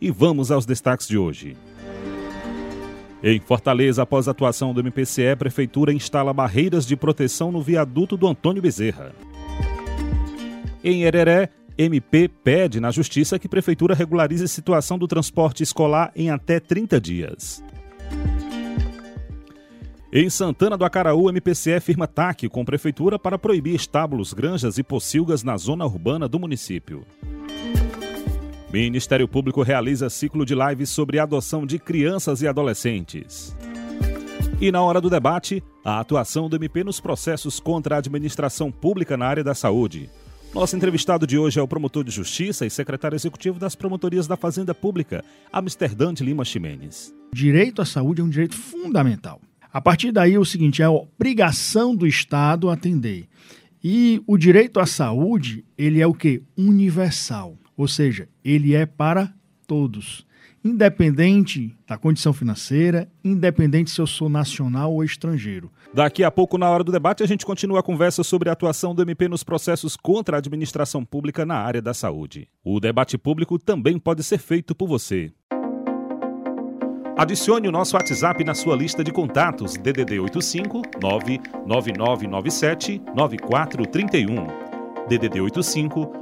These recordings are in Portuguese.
e vamos aos destaques de hoje. Em Fortaleza, após a atuação do MPCE, Prefeitura instala barreiras de proteção no viaduto do Antônio Bezerra. Em Hereré, MP pede na Justiça que Prefeitura regularize a situação do transporte escolar em até 30 dias. Em Santana do Acaraú, MPCE firma TAC com Prefeitura para proibir estábulos, granjas e pocilgas na zona urbana do município. Ministério Público realiza ciclo de lives sobre adoção de crianças e adolescentes. E na hora do debate, a atuação do MP nos processos contra a administração pública na área da saúde. Nosso entrevistado de hoje é o promotor de justiça e secretário executivo das promotorias da Fazenda Pública, Amsterdã de Lima Ximenes. Direito à saúde é um direito fundamental. A partir daí, o seguinte, é a obrigação do Estado atender. E o direito à saúde, ele é o que? Universal. Ou seja, ele é para todos, independente da condição financeira, independente se eu sou nacional ou estrangeiro. Daqui a pouco, na hora do debate, a gente continua a conversa sobre a atuação do MP nos processos contra a administração pública na área da saúde. O debate público também pode ser feito por você. Adicione o nosso WhatsApp na sua lista de contatos DDD 85 99997 9431. DDD 85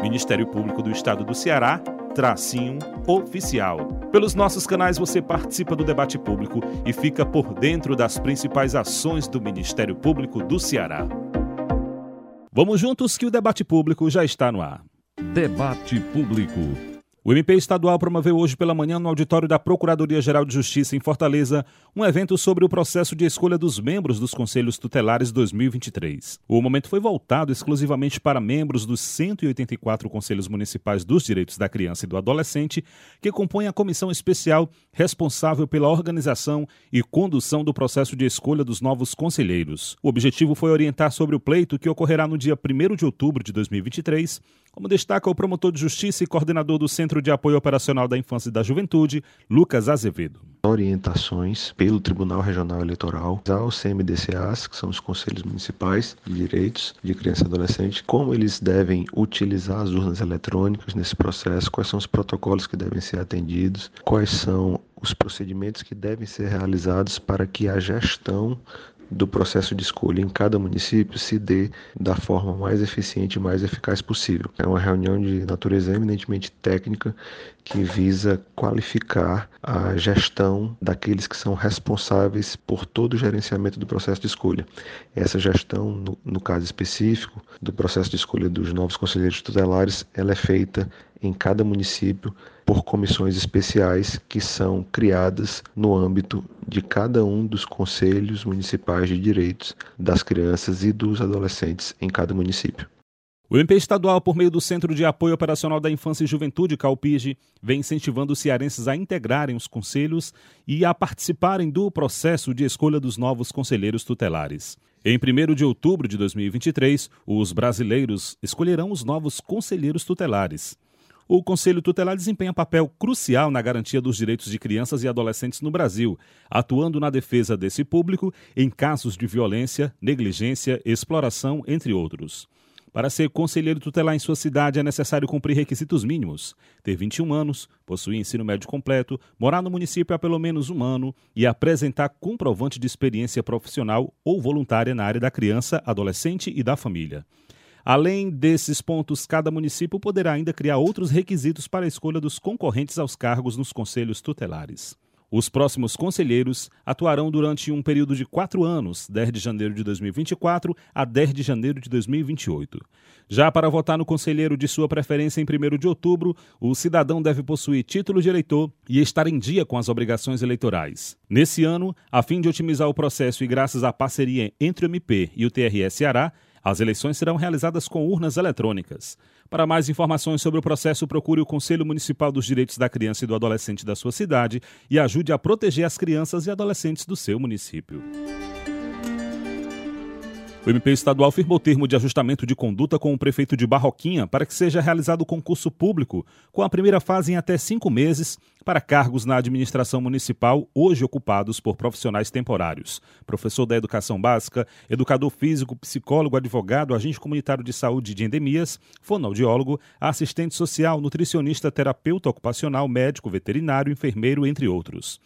Ministério Público do Estado do Ceará, tracinho oficial. Pelos nossos canais você participa do debate público e fica por dentro das principais ações do Ministério Público do Ceará. Vamos juntos que o debate público já está no ar. Debate Público. O MP estadual promoveu hoje pela manhã no auditório da Procuradoria-Geral de Justiça em Fortaleza um evento sobre o processo de escolha dos membros dos Conselhos Tutelares 2023. O momento foi voltado exclusivamente para membros dos 184 Conselhos Municipais dos Direitos da Criança e do Adolescente, que compõem a comissão especial responsável pela organização e condução do processo de escolha dos novos conselheiros. O objetivo foi orientar sobre o pleito que ocorrerá no dia 1 de outubro de 2023 como destaca o promotor de justiça e coordenador do Centro de Apoio Operacional da Infância e da Juventude, Lucas Azevedo. Orientações pelo Tribunal Regional Eleitoral aos CMDCAs, que são os Conselhos Municipais de Direitos de Criança e Adolescente, como eles devem utilizar as urnas eletrônicas nesse processo, quais são os protocolos que devem ser atendidos, quais são os procedimentos que devem ser realizados para que a gestão do processo de escolha em cada município se dê da forma mais eficiente e mais eficaz possível. É uma reunião de natureza eminentemente técnica que visa qualificar a gestão daqueles que são responsáveis por todo o gerenciamento do processo de escolha. Essa gestão, no, no caso específico do processo de escolha dos novos conselheiros tutelares, ela é feita em cada município por comissões especiais que são criadas no âmbito de cada um dos conselhos municipais de direitos das crianças e dos adolescentes em cada município. O MP estadual, por meio do Centro de Apoio Operacional da Infância e Juventude, CalPIGE, vem incentivando os cearenses a integrarem os conselhos e a participarem do processo de escolha dos novos conselheiros tutelares. Em 1 de outubro de 2023, os brasileiros escolherão os novos conselheiros tutelares. O Conselho Tutelar desempenha papel crucial na garantia dos direitos de crianças e adolescentes no Brasil, atuando na defesa desse público em casos de violência, negligência, exploração, entre outros. Para ser conselheiro tutelar em sua cidade é necessário cumprir requisitos mínimos: ter 21 anos, possuir ensino médio completo, morar no município há pelo menos um ano e apresentar comprovante de experiência profissional ou voluntária na área da criança, adolescente e da família. Além desses pontos, cada município poderá ainda criar outros requisitos para a escolha dos concorrentes aos cargos nos conselhos tutelares. Os próximos conselheiros atuarão durante um período de quatro anos, 10 de janeiro de 2024 a 10 de janeiro de 2028. Já para votar no conselheiro de sua preferência em 1 de outubro, o cidadão deve possuir título de eleitor e estar em dia com as obrigações eleitorais. Nesse ano, a fim de otimizar o processo e graças à parceria entre o MP e o TRE Ceará, as eleições serão realizadas com urnas eletrônicas. Para mais informações sobre o processo, procure o Conselho Municipal dos Direitos da Criança e do Adolescente da sua cidade e ajude a proteger as crianças e adolescentes do seu município. O MP estadual firmou termo de ajustamento de conduta com o prefeito de Barroquinha para que seja realizado concurso público, com a primeira fase em até cinco meses, para cargos na administração municipal hoje ocupados por profissionais temporários. Professor da Educação Básica, educador físico, psicólogo, advogado, agente comunitário de saúde de endemias, fonoaudiólogo, assistente social, nutricionista, terapeuta ocupacional, médico, veterinário, enfermeiro, entre outros.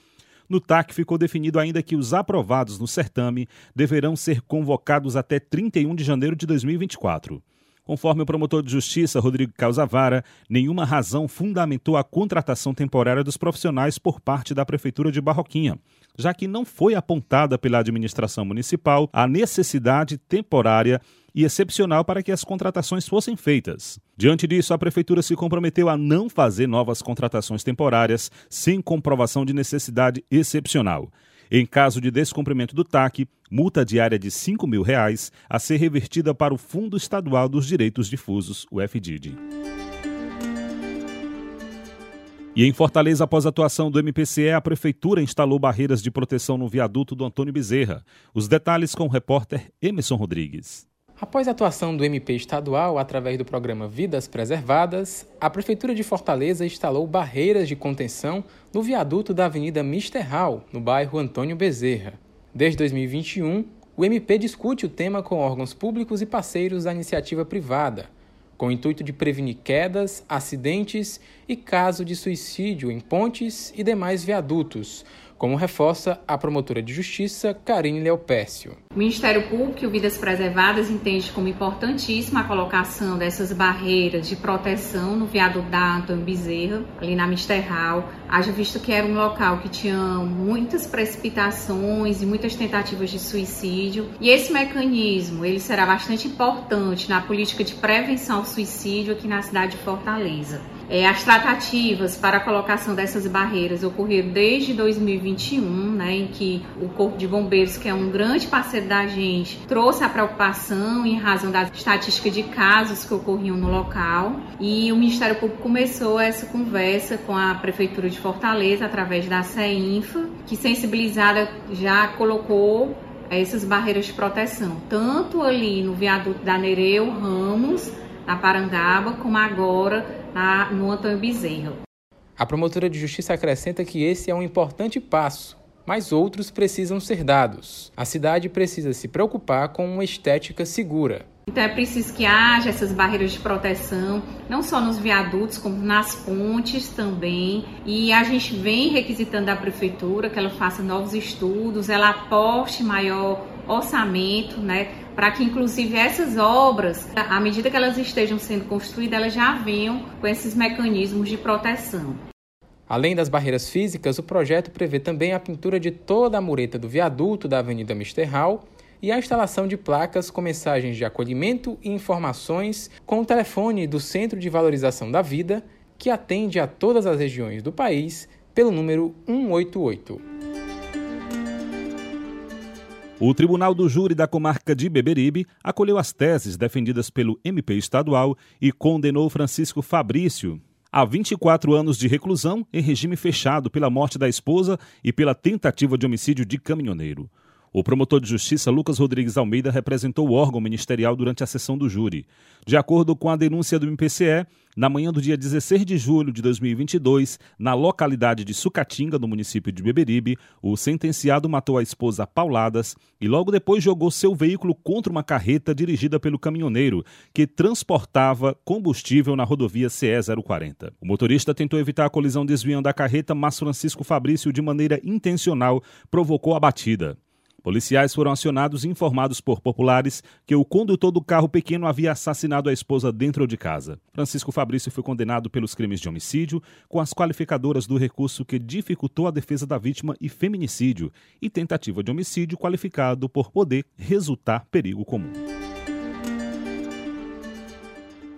No TAC ficou definido ainda que os aprovados no certame deverão ser convocados até 31 de janeiro de 2024. Conforme o promotor de justiça Rodrigo Causavara, nenhuma razão fundamentou a contratação temporária dos profissionais por parte da Prefeitura de Barroquinha, já que não foi apontada pela administração municipal a necessidade temporária e excepcional para que as contratações fossem feitas. Diante disso, a Prefeitura se comprometeu a não fazer novas contratações temporárias sem comprovação de necessidade excepcional. Em caso de descumprimento do TAC, multa diária de 5 mil reais a ser revertida para o Fundo Estadual dos Direitos Difusos, o FDID. E em Fortaleza, após a atuação do MPCE, a Prefeitura instalou barreiras de proteção no viaduto do Antônio Bezerra. Os detalhes com o repórter Emerson Rodrigues. Após a atuação do MP estadual através do programa Vidas Preservadas, a Prefeitura de Fortaleza instalou barreiras de contenção no viaduto da Avenida Mister Hall, no bairro Antônio Bezerra. Desde 2021, o MP discute o tema com órgãos públicos e parceiros da iniciativa privada, com o intuito de prevenir quedas, acidentes e caso de suicídio em pontes e demais viadutos, como reforça a promotora de justiça Karine Leopécio. O Ministério Público e o Vidas Preservadas entende como importantíssima a colocação dessas barreiras de proteção no viaduto da Antônio Bezerra, ali na Misterral, haja visto que era um local que tinha muitas precipitações e muitas tentativas de suicídio, e esse mecanismo ele será bastante importante na política de prevenção ao suicídio aqui na cidade de Fortaleza. É, as tratativas para a colocação dessas barreiras ocorreram desde 2021, né, em que o Corpo de Bombeiros, que é um grande parceiro da gente, trouxe a preocupação em razão da estatística de casos que ocorriam no local. E o Ministério Público começou essa conversa com a Prefeitura de Fortaleza, através da CEINFA, que sensibilizada já colocou essas barreiras de proteção, tanto ali no viaduto da Nereu Ramos, na Parangaba, como agora na, no Antônio Bezerra. A promotora de justiça acrescenta que esse é um importante passo, mas outros precisam ser dados. A cidade precisa se preocupar com uma estética segura. Então é preciso que haja essas barreiras de proteção, não só nos viadutos, como nas pontes também. E a gente vem requisitando da prefeitura que ela faça novos estudos, ela aporte maior orçamento, né, para que inclusive essas obras, à medida que elas estejam sendo construídas, elas já venham com esses mecanismos de proteção. Além das barreiras físicas, o projeto prevê também a pintura de toda a mureta do viaduto da Avenida Misterral e a instalação de placas com mensagens de acolhimento e informações com o telefone do Centro de Valorização da Vida, que atende a todas as regiões do país pelo número 188. O Tribunal do Júri da Comarca de Beberibe acolheu as teses defendidas pelo MP estadual e condenou Francisco Fabrício a 24 anos de reclusão em regime fechado pela morte da esposa e pela tentativa de homicídio de caminhoneiro. O promotor de justiça Lucas Rodrigues Almeida representou o órgão ministerial durante a sessão do júri. De acordo com a denúncia do MPCE, na manhã do dia 16 de julho de 2022, na localidade de Sucatinga, no município de Beberibe, o sentenciado matou a esposa pauladas e logo depois jogou seu veículo contra uma carreta dirigida pelo caminhoneiro, que transportava combustível na rodovia CE 040. O motorista tentou evitar a colisão desviando a carreta, mas Francisco Fabrício, de maneira intencional, provocou a batida. Policiais foram acionados e informados por populares que o condutor do carro pequeno havia assassinado a esposa dentro de casa. Francisco Fabrício foi condenado pelos crimes de homicídio, com as qualificadoras do recurso que dificultou a defesa da vítima e feminicídio, e tentativa de homicídio qualificado por poder resultar perigo comum.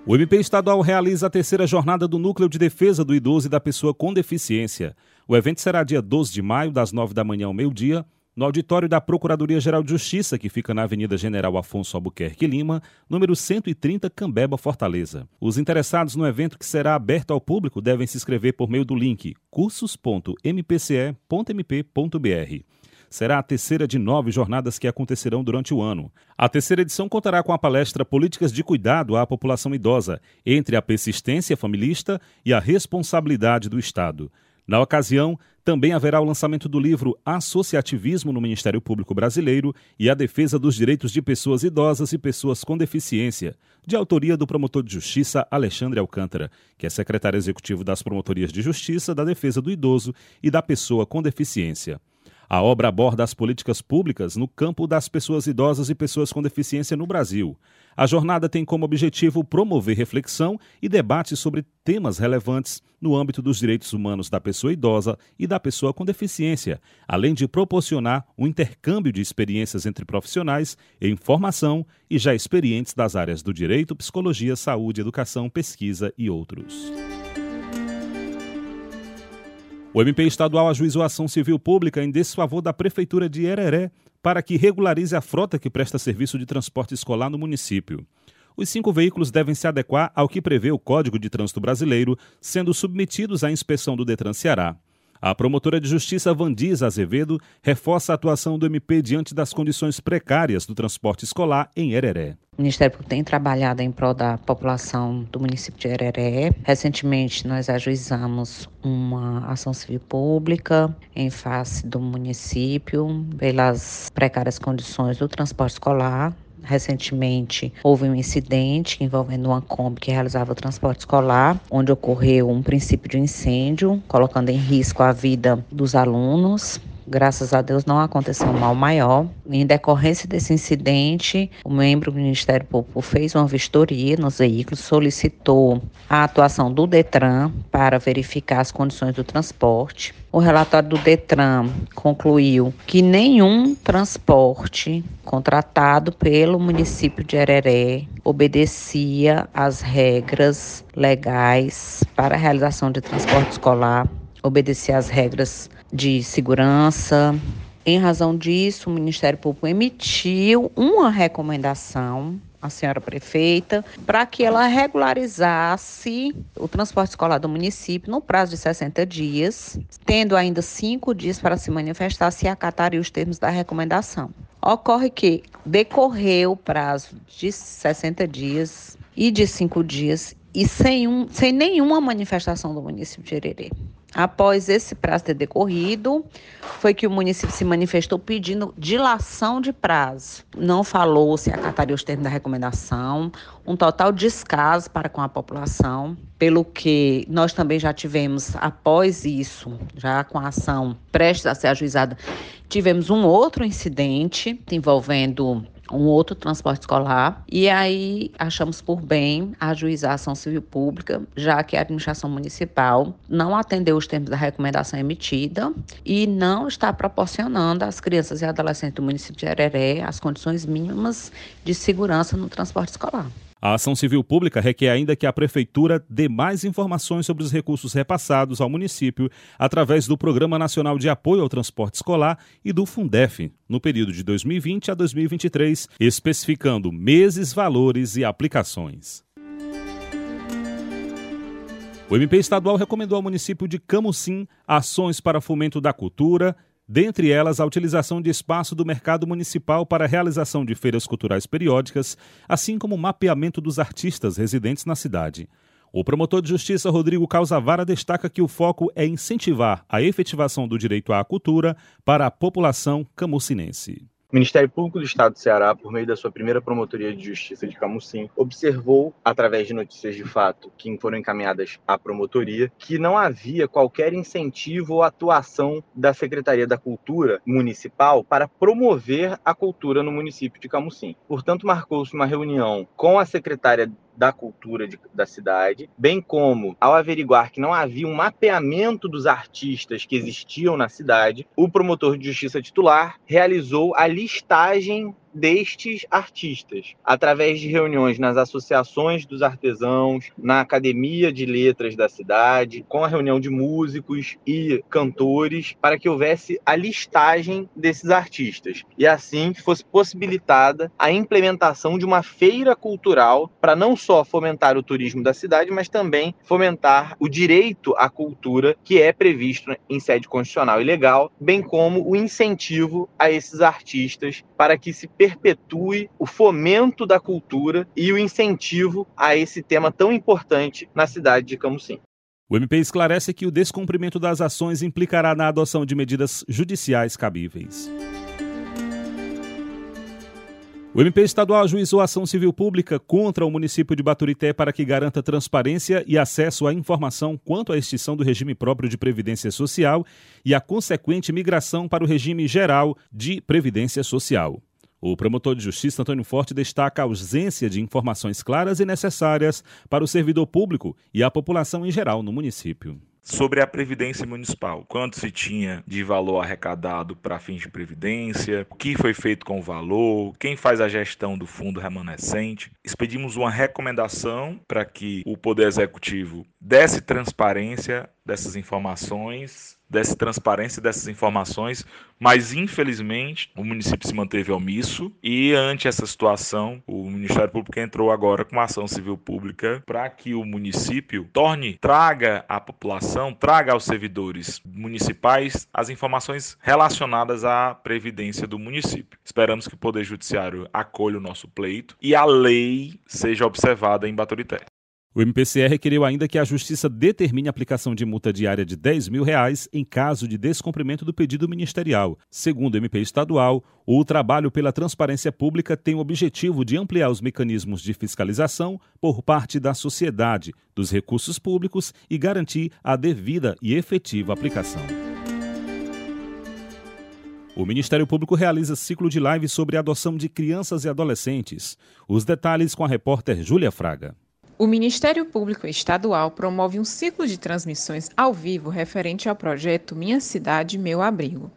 O MP estadual realiza a terceira jornada do Núcleo de Defesa do Idoso e da Pessoa com Deficiência. O evento será dia 12 de maio, das 9 da manhã ao meio-dia, no auditório da Procuradoria-Geral de Justiça, que fica na Avenida General Afonso Albuquerque Lima, número 130, Cambeba, Fortaleza. Os interessados no evento que será aberto ao público devem se inscrever por meio do link cursos.mpce.mp.br será a terceira de nove jornadas que acontecerão durante o ano. A terceira edição contará com a palestra Políticas de Cuidado à População Idosa, entre a persistência familista e a responsabilidade do Estado. Na ocasião, também haverá o lançamento do livro Associativismo no Ministério Público Brasileiro e a Defesa dos Direitos de Pessoas Idosas e Pessoas com Deficiência, de autoria do promotor de justiça Alexandre Alcântara, que é secretário executivo das Promotorias de Justiça, da Defesa do Idoso e da Pessoa com Deficiência. A obra aborda as políticas públicas no campo das pessoas idosas e pessoas com deficiência no Brasil. A jornada tem como objetivo promover reflexão e debate sobre temas relevantes no âmbito dos direitos humanos da pessoa idosa e da pessoa com deficiência, além de proporcionar um intercâmbio de experiências entre profissionais em formação e já experientes das áreas do direito, psicologia, saúde, educação, pesquisa e outros. O MP estadual ajuizou ação civil pública em desfavor da Prefeitura de Hereré para que regularize a frota que presta serviço de transporte escolar no município. Os cinco veículos devem se adequar ao que prevê o Código de Trânsito Brasileiro, sendo submetidos à inspeção do Detran Ceará. A promotora de justiça Vandisa Azevedo reforça a atuação do MP diante das condições precárias do transporte escolar em Hereré. O Ministério Público tem trabalhado em prol da população do município de Hereré. Recentemente, nós ajuizamos uma ação civil pública em face do município pelas precárias condições do transporte escolar Recentemente, houve um incidente envolvendo uma Kombi que realizava o transporte escolar, onde ocorreu um princípio de incêndio, colocando em risco a vida dos alunos. Graças a Deus não aconteceu um mal maior. Em decorrência desse incidente, o membro do Ministério Público fez uma vistoria nos veículos, solicitou a atuação do Detran para verificar as condições do transporte. O relatório do Detran concluiu que nenhum transporte contratado pelo município de Areré obedecia às regras legais para a realização de transporte escolar, obedecia às regras de segurança. Em razão disso, o Ministério Público emitiu uma recomendação à senhora prefeita para que ela regularizasse o transporte escolar do município no prazo de 60 dias, tendo ainda cinco dias para se manifestar se acataria os termos da recomendação. Ocorre que decorreu o prazo de 60 dias e de cinco dias e sem, um, sem nenhuma manifestação do município de Hererê. Após esse prazo ter decorrido, foi que o município se manifestou pedindo dilação de prazo. Não falou se acataria os termos da recomendação, um total descaso para com a população, pelo que nós também já tivemos, após isso, já com a ação prestes a ser ajuizada, tivemos um outro incidente envolvendo um outro transporte escolar. E aí achamos por bem ajuizar a ação civil pública, já que a administração municipal não atendeu os termos da recomendação emitida e não está proporcionando às crianças e adolescentes do município de Areré as condições mínimas de segurança no transporte escolar. A ação civil pública requer ainda que a Prefeitura dê mais informações sobre os recursos repassados ao município através do Programa Nacional de Apoio ao Transporte Escolar e do Fundef, no período de 2020 a 2023, especificando meses, valores e aplicações. O MP estadual recomendou ao município de Camusim ações para fomento da cultura, dentre elas a utilização de espaço do mercado municipal para a realização de feiras culturais periódicas, assim como o mapeamento dos artistas residentes na cidade. O promotor de justiça Rodrigo Causavara destaca que o foco é incentivar a efetivação do direito à cultura para a população camucinense. O Ministério Público do Estado do Ceará, por meio da sua primeira promotoria de justiça de Camusim, observou, através de notícias de fato que foram encaminhadas à promotoria, que não havia qualquer incentivo ou atuação da Secretaria da Cultura Municipal para promover a cultura no município de Camusim. Portanto, marcou-se uma reunião com a secretária da cultura de, da cidade, bem como ao averiguar que não havia um mapeamento dos artistas que existiam na cidade, o promotor de justiça titular realizou a listagem destes artistas, através de reuniões nas associações dos artesãos, na Academia de Letras da cidade, com a reunião de músicos e cantores, para que houvesse a listagem desses artistas. E assim fosse possibilitada a implementação de uma feira cultural para não só fomentar o turismo da cidade, mas também fomentar o direito à cultura que é previsto em sede constitucional e legal, bem como o incentivo a esses artistas para que se perpetue o fomento da cultura e o incentivo a esse tema tão importante na cidade de Camusim. O MP esclarece que o descumprimento das ações implicará na adoção de medidas judiciais cabíveis. O MP estadual ajuizou ação civil pública contra o município de Baturité para que garanta transparência e acesso à informação quanto à extinção do regime próprio de previdência social e a consequente migração para o regime geral de previdência social. O promotor de justiça Antônio Forte destaca a ausência de informações claras e necessárias para o servidor público e a população em geral no município sobre a previdência municipal. Quanto se tinha de valor arrecadado para fins de previdência, o que foi feito com o valor, quem faz a gestão do fundo remanescente. Expedimos uma recomendação para que o Poder Executivo desse transparência dessas informações dessa transparência dessas informações, mas infelizmente o município se manteve omisso e ante essa situação, o Ministério Público entrou agora com uma ação civil pública para que o município torne, traga à população, traga aos servidores municipais as informações relacionadas à previdência do município. Esperamos que o Poder Judiciário acolha o nosso pleito e a lei seja observada em Baturité. O MPCR requeriu ainda que a Justiça determine a aplicação de multa diária de 10 mil reais em caso de descumprimento do pedido ministerial. Segundo o MP estadual, o trabalho pela transparência pública tem o objetivo de ampliar os mecanismos de fiscalização por parte da sociedade dos recursos públicos e garantir a devida e efetiva aplicação. O Ministério Público realiza ciclo de lives sobre adoção de crianças e adolescentes. Os detalhes com a repórter Júlia Fraga. O Ministério Público Estadual promove um ciclo de transmissões ao vivo referente ao projeto Minha Cidade, Meu Abrigo.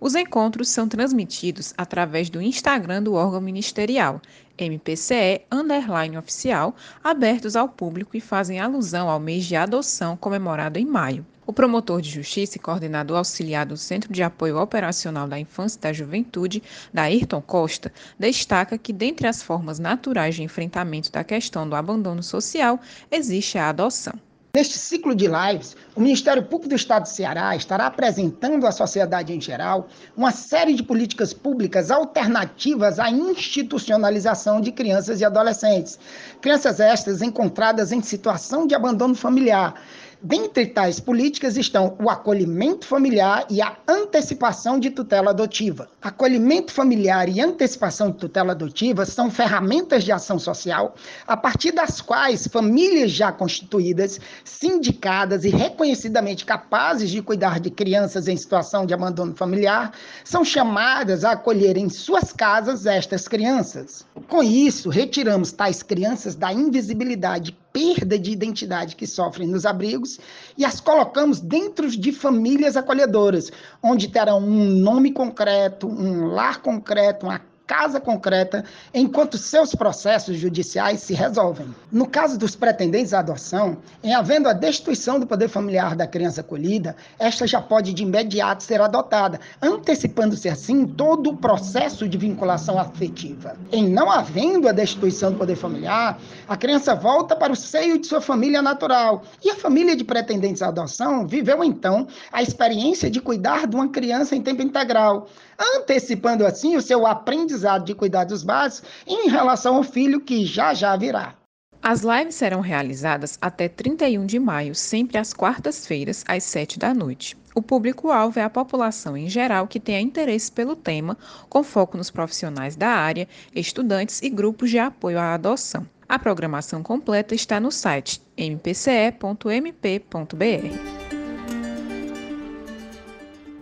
Os encontros são transmitidos através do Instagram do órgão ministerial, MPCE underline oficial, abertos ao público e fazem alusão ao mês de adoção comemorado em maio. O promotor de justiça e coordenador auxiliar do Centro de Apoio Operacional da Infância e da Juventude, Dairton Costa, destaca que, dentre as formas naturais de enfrentamento da questão do abandono social, existe a adoção. Neste ciclo de lives, o Ministério Público do Estado do Ceará estará apresentando à sociedade em geral uma série de políticas públicas alternativas à institucionalização de crianças e adolescentes. Crianças estas encontradas em situação de abandono familiar Dentre tais políticas estão o acolhimento familiar e a antecipação de tutela adotiva. Acolhimento familiar e antecipação de tutela adotiva são ferramentas de ação social a partir das quais famílias já constituídas, sindicadas e reconhecidamente capazes de cuidar de crianças em situação de abandono familiar são chamadas a acolher em suas casas estas crianças. Com isso, retiramos tais crianças da invisibilidade perda de identidade que sofrem nos abrigos e as colocamos dentro de famílias acolhedoras, onde terão um nome concreto, um lar concreto, uma casa concreta, enquanto seus processos judiciais se resolvem. No caso dos pretendentes à adoção, em havendo a destituição do poder familiar da criança acolhida, esta já pode de imediato ser adotada, antecipando-se assim todo o processo de vinculação afetiva. Em não havendo a destituição do poder familiar, a criança volta para o seio de sua família natural, e a família de pretendentes à adoção viveu então a experiência de cuidar de uma criança em tempo integral, antecipando assim o seu aprendizado de cuidados básicos em relação ao filho que já já virá. As lives serão realizadas até 31 de maio, sempre às quartas-feiras, às 7 da noite. O público-alvo é a população em geral que tenha interesse pelo tema, com foco nos profissionais da área, estudantes e grupos de apoio à adoção. A programação completa está no site mpce.mp.br.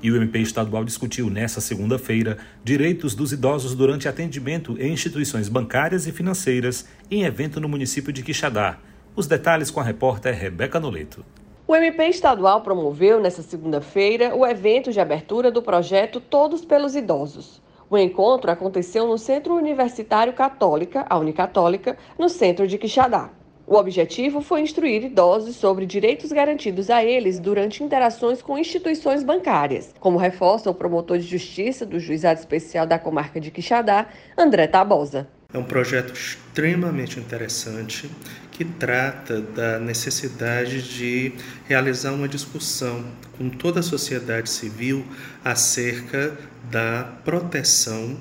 E o MP estadual discutiu nesta segunda-feira direitos dos idosos durante atendimento em instituições bancárias e financeiras em evento no município de Quixadá. Os detalhes com a repórter Rebeca Noleto. O MP estadual promoveu nesta segunda-feira o evento de abertura do projeto Todos pelos Idosos. O encontro aconteceu no Centro Universitário Católica, a Unicatólica, no centro de Quixadá. O objetivo foi instruir idosos sobre direitos garantidos a eles durante interações com instituições bancárias, como reforça o promotor de justiça do Juizado Especial da Comarca de Quixadá, André Tabosa. É um projeto extremamente interessante que trata da necessidade de realizar uma discussão com toda a sociedade civil acerca da proteção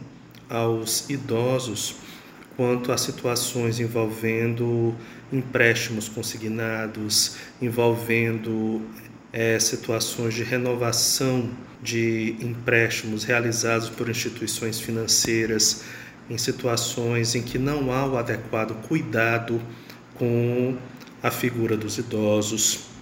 aos idosos quanto a situações envolvendo empréstimos consignados, envolvendo é, situações de renovação de empréstimos realizados por instituições financeiras em situações em que não há o adequado cuidado com a figura dos idosos.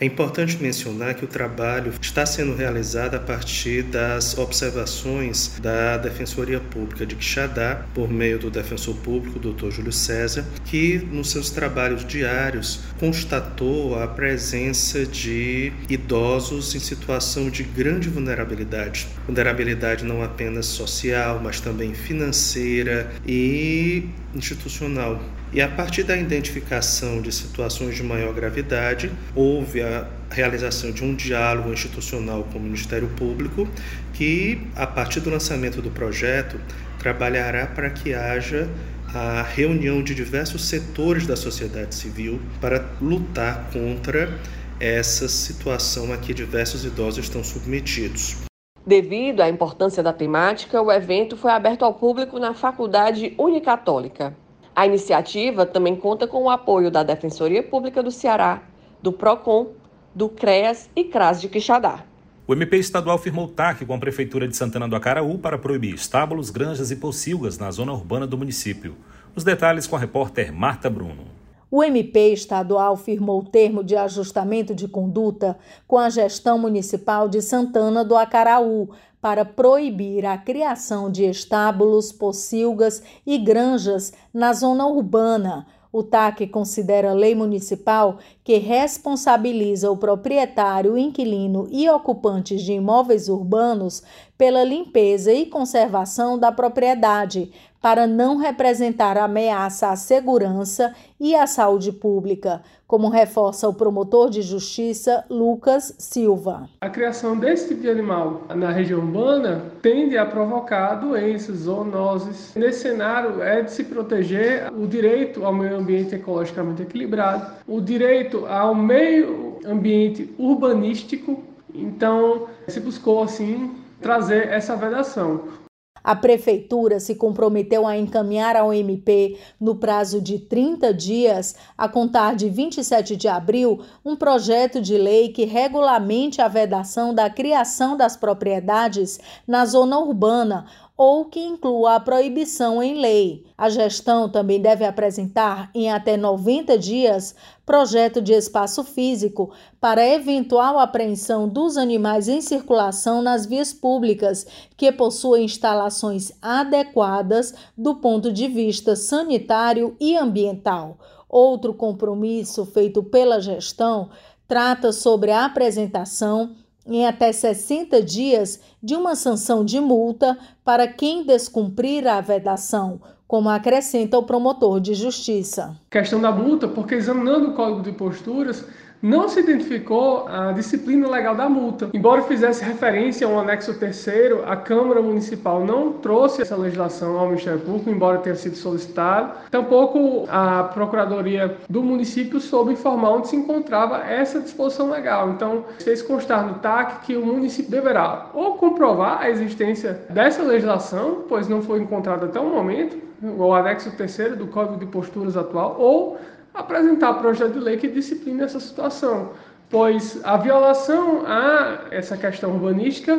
É importante mencionar que o trabalho está sendo realizado a partir das observações da Defensoria Pública de Quixadá, por meio do defensor público, Dr. Júlio César, que nos seus trabalhos diários constatou a presença de idosos em situação de grande vulnerabilidade. Vulnerabilidade não apenas social, mas também financeira e institucional. E a partir da identificação de situações de maior gravidade, houve a realização de um diálogo institucional com o Ministério Público, que, a partir do lançamento do projeto, trabalhará para que haja a reunião de diversos setores da sociedade civil para lutar contra essa situação a que diversos idosos estão submetidos. Devido à importância da temática, o evento foi aberto ao público na Faculdade Unicatólica. A iniciativa também conta com o apoio da Defensoria Pública do Ceará, do PROCON, do CREAS e CRAS de Quixadá. O MP estadual firmou TAC com a Prefeitura de Santana do Acaraú para proibir estábulos, granjas e pocilgas na zona urbana do município. Os detalhes com a repórter Marta Bruno. O MP estadual firmou o termo de ajustamento de conduta com a gestão municipal de Santana do Acaraú para proibir a criação de estábulos, pocilgas e granjas na zona urbana. O TAC considera lei municipal que responsabiliza o proprietário, inquilino e ocupantes de imóveis urbanos pela limpeza e conservação da propriedade, para não representar ameaça à segurança e à saúde pública, como reforça o promotor de justiça Lucas Silva. A criação desse tipo de animal na região urbana tende a provocar doenças, zoonoses. Nesse cenário é de se proteger o direito ao meio ambiente ecologicamente equilibrado, o direito ao meio ambiente urbanístico. Então, se buscou assim trazer essa vedação. A Prefeitura se comprometeu a encaminhar ao MP, no prazo de 30 dias, a contar de 27 de abril, um projeto de lei que regulamente a vedação da criação das propriedades na zona urbana, ou que inclua a proibição em lei. A gestão também deve apresentar, em até 90 dias, projeto de espaço físico para eventual apreensão dos animais em circulação nas vias públicas que possuem instalações adequadas do ponto de vista sanitário e ambiental. Outro compromisso feito pela gestão trata sobre a apresentação em até 60 dias de uma sanção de multa para quem descumprir a vedação, como acrescenta o promotor de justiça. Questão da multa, porque examinando o Código de Posturas, não se identificou a disciplina legal da multa. Embora fizesse referência a um anexo terceiro, a Câmara Municipal não trouxe essa legislação ao Ministério Público, embora tenha sido solicitado. Tampouco a Procuradoria do município soube informar onde se encontrava essa disposição legal. Então, fez constar no TAC que o município deverá ou comprovar a existência dessa legislação, pois não foi encontrado até o momento, o anexo terceiro do Código de Posturas atual, ou apresentar projeto de lei que discipline essa situação. pois a violação a essa questão urbanística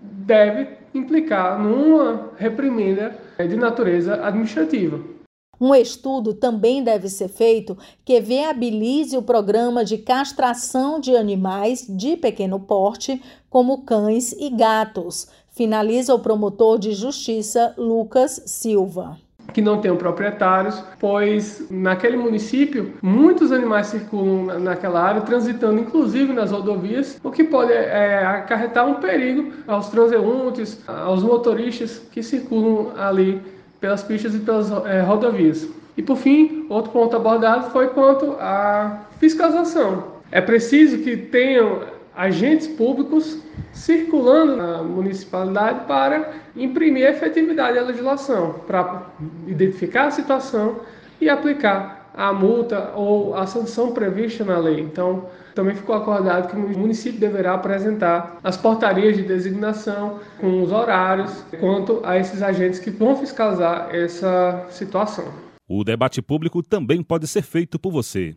deve implicar numa reprimenda de natureza administrativa. Um estudo também deve ser feito que viabilize o programa de castração de animais de pequeno porte, como cães e gatos, finaliza o promotor de justiça Lucas Silva que não tenham proprietários, pois naquele município muitos animais circulam naquela área, transitando inclusive nas rodovias, o que pode é, acarretar um perigo aos transeuntes, aos motoristas que circulam ali pelas pistas e pelas é, rodovias. E por fim, outro ponto abordado foi quanto à fiscalização. É preciso que tenham agentes públicos circulando na municipalidade para imprimir a efetividade da legislação, para identificar a situação e aplicar a multa ou a sanção prevista na lei. Então, também ficou acordado que o município deverá apresentar as portarias de designação com os horários quanto a esses agentes que vão fiscalizar essa situação. O debate público também pode ser feito por você.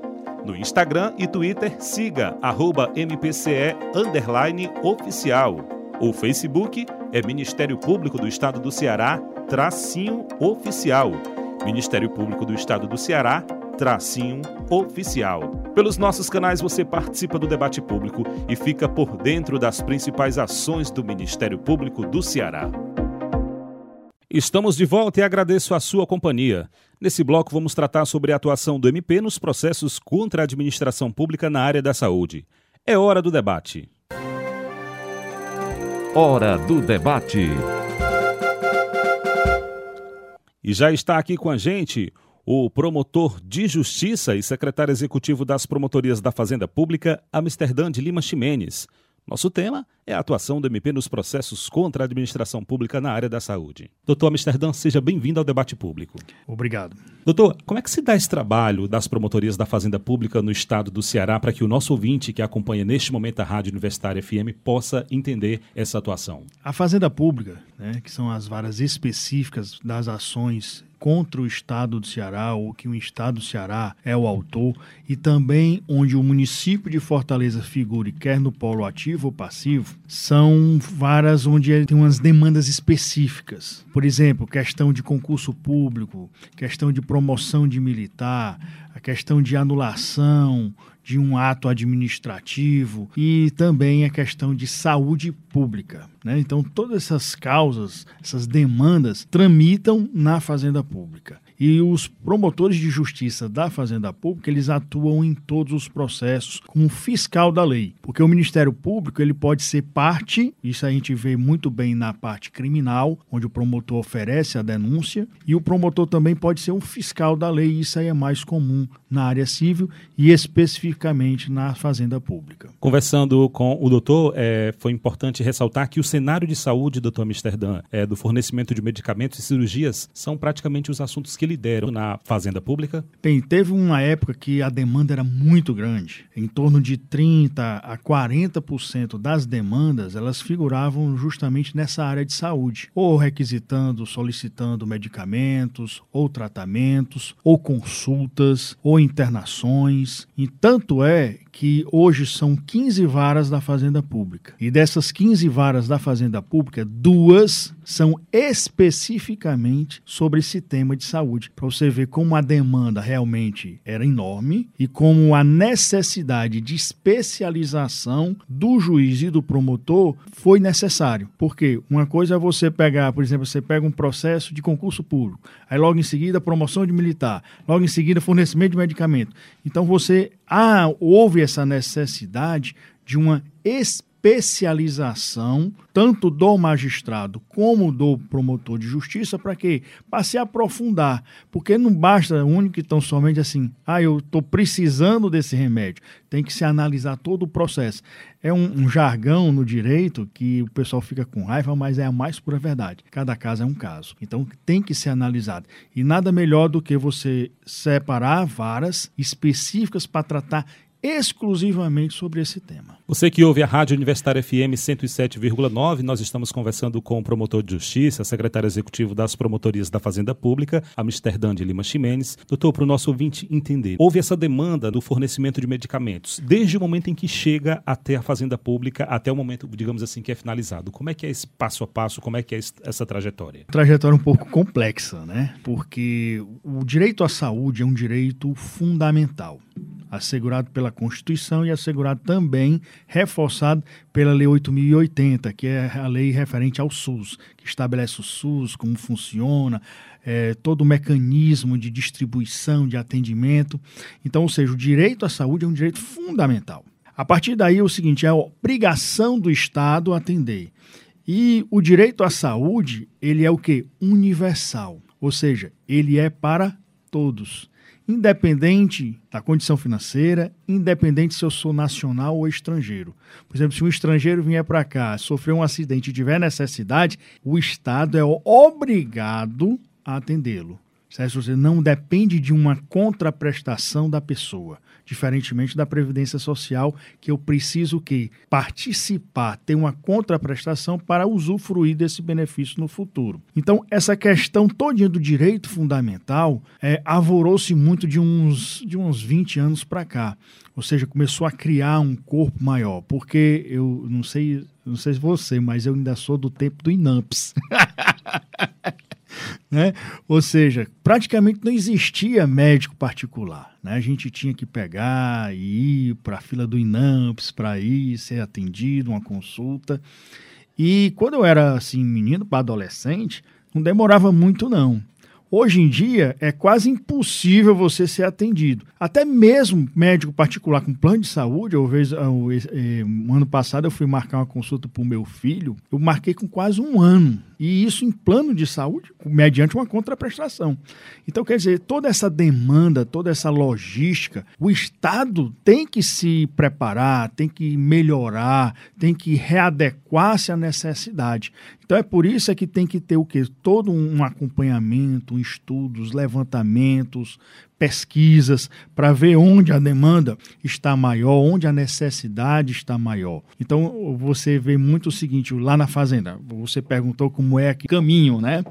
No Instagram e Twitter, siga arroba MPCE oficial. O Facebook é Ministério Público do Estado do Ceará, tracinho oficial. Ministério Público do Estado do Ceará, tracinho oficial. Pelos nossos canais você participa do debate público e fica por dentro das principais ações do Ministério Público do Ceará. Estamos de volta e agradeço a sua companhia. Nesse bloco, vamos tratar sobre a atuação do MP nos processos contra a administração pública na área da saúde. É hora do debate. Hora do debate. E já está aqui com a gente o promotor de justiça e secretário executivo das promotorias da Fazenda Pública, Amsterdã de Lima Ximenes. Nosso tema é a atuação do MP nos processos contra a administração pública na área da saúde. Doutor Amsterdã, seja bem-vindo ao debate público. Obrigado. Doutor, como é que se dá esse trabalho das promotorias da Fazenda Pública no estado do Ceará para que o nosso ouvinte que acompanha neste momento a Rádio Universitária FM possa entender essa atuação? A Fazenda Pública, né, que são as varas específicas das ações contra o Estado do Ceará, ou que o Estado do Ceará é o autor, e também onde o município de Fortaleza figure, quer no polo ativo ou passivo, são varas onde tem umas demandas específicas. Por exemplo, questão de concurso público, questão de promoção de militar, a questão de anulação de um ato administrativo e também a questão de saúde pública. Né? Então, todas essas causas, essas demandas, tramitam na Fazenda Pública. E os promotores de justiça da Fazenda Pública, eles atuam em todos os processos como fiscal da lei, porque o Ministério Público, ele pode ser parte, isso a gente vê muito bem na parte criminal, onde o promotor oferece a denúncia, e o promotor também pode ser um fiscal da lei, isso aí é mais comum na área civil e especificamente na Fazenda Pública. Conversando com o doutor, é, foi importante ressaltar que o cenário de saúde, doutor Amsterdã, é, do fornecimento de medicamentos e cirurgias são praticamente os assuntos que lideram na fazenda pública? Bem, teve uma época que a demanda era muito grande. Em torno de 30 a 40% das demandas, elas figuravam justamente nessa área de saúde, ou requisitando, solicitando medicamentos, ou tratamentos, ou consultas, ou internações. E tanto é que hoje são 15 varas da Fazenda Pública. E dessas 15 varas da Fazenda Pública, duas são especificamente sobre esse tema de saúde, para você ver como a demanda realmente era enorme e como a necessidade de especialização do juiz e do promotor foi necessário. Porque uma coisa é você pegar, por exemplo, você pega um processo de concurso público, aí logo em seguida promoção de militar, logo em seguida fornecimento de medicamento. Então você ah, houve essa necessidade de uma especialização tanto do magistrado como do promotor de justiça, para que Para se aprofundar. Porque não basta único e tão somente assim, ah, eu estou precisando desse remédio. Tem que se analisar todo o processo. É um, um, jargão no direito que o pessoal fica com raiva, mas é a mais pura verdade. Cada caso é um caso. Então tem que ser analisado. E nada melhor do que você separar varas específicas para tratar exclusivamente sobre esse tema. Você que ouve a Rádio Universitária FM 107,9, nós estamos conversando com o promotor de justiça, secretário executivo das promotorias da Fazenda Pública, Amsterdã de Lima Ximenes. Doutor, para o nosso ouvinte entender, houve essa demanda do fornecimento de medicamentos, desde o momento em que chega até a Fazenda Pública, até o momento, digamos assim, que é finalizado. Como é que é esse passo a passo, como é que é essa trajetória? Trajetória um pouco complexa, né? Porque o direito à saúde é um direito fundamental assegurado pela Constituição e assegurado também, reforçado pela Lei 8.080, que é a lei referente ao SUS, que estabelece o SUS, como funciona, é, todo o mecanismo de distribuição, de atendimento. Então, ou seja, o direito à saúde é um direito fundamental. A partir daí, é o seguinte, é a obrigação do Estado atender. E o direito à saúde, ele é o que? Universal. Ou seja, ele é para todos independente da condição financeira, independente se eu sou nacional ou estrangeiro. Por exemplo, se um estrangeiro vier para cá, sofrer um acidente e tiver necessidade, o Estado é obrigado a atendê-lo. Certo? Você não depende de uma contraprestação da pessoa diferentemente da Previdência Social, que eu preciso que participar, ter uma contraprestação para usufruir desse benefício no futuro. Então, essa questão todinha do direito fundamental é, avorou-se muito de uns, de uns 20 anos para cá. Ou seja, começou a criar um corpo maior, porque eu não sei, não sei se você, mas eu ainda sou do tempo do INAMPS. Né? Ou seja, praticamente não existia médico particular. Né? A gente tinha que pegar e ir para a fila do INAMPS para ir ser atendido, uma consulta. E quando eu era assim menino para adolescente, não demorava muito não. Hoje em dia é quase impossível você ser atendido. Até mesmo médico particular com plano de saúde, eu vejo, um eh, ano passado eu fui marcar uma consulta para o meu filho, eu marquei com quase um ano. E isso em plano de saúde, mediante uma contraprestação. Então, quer dizer, toda essa demanda, toda essa logística, o Estado tem que se preparar, tem que melhorar, tem que readequar-se à necessidade. Então, é por isso é que tem que ter o quê? Todo um acompanhamento, estudos, levantamentos, pesquisas para ver onde a demanda está maior, onde a necessidade está maior. Então você vê muito o seguinte lá na fazenda. Você perguntou como é que caminho, né?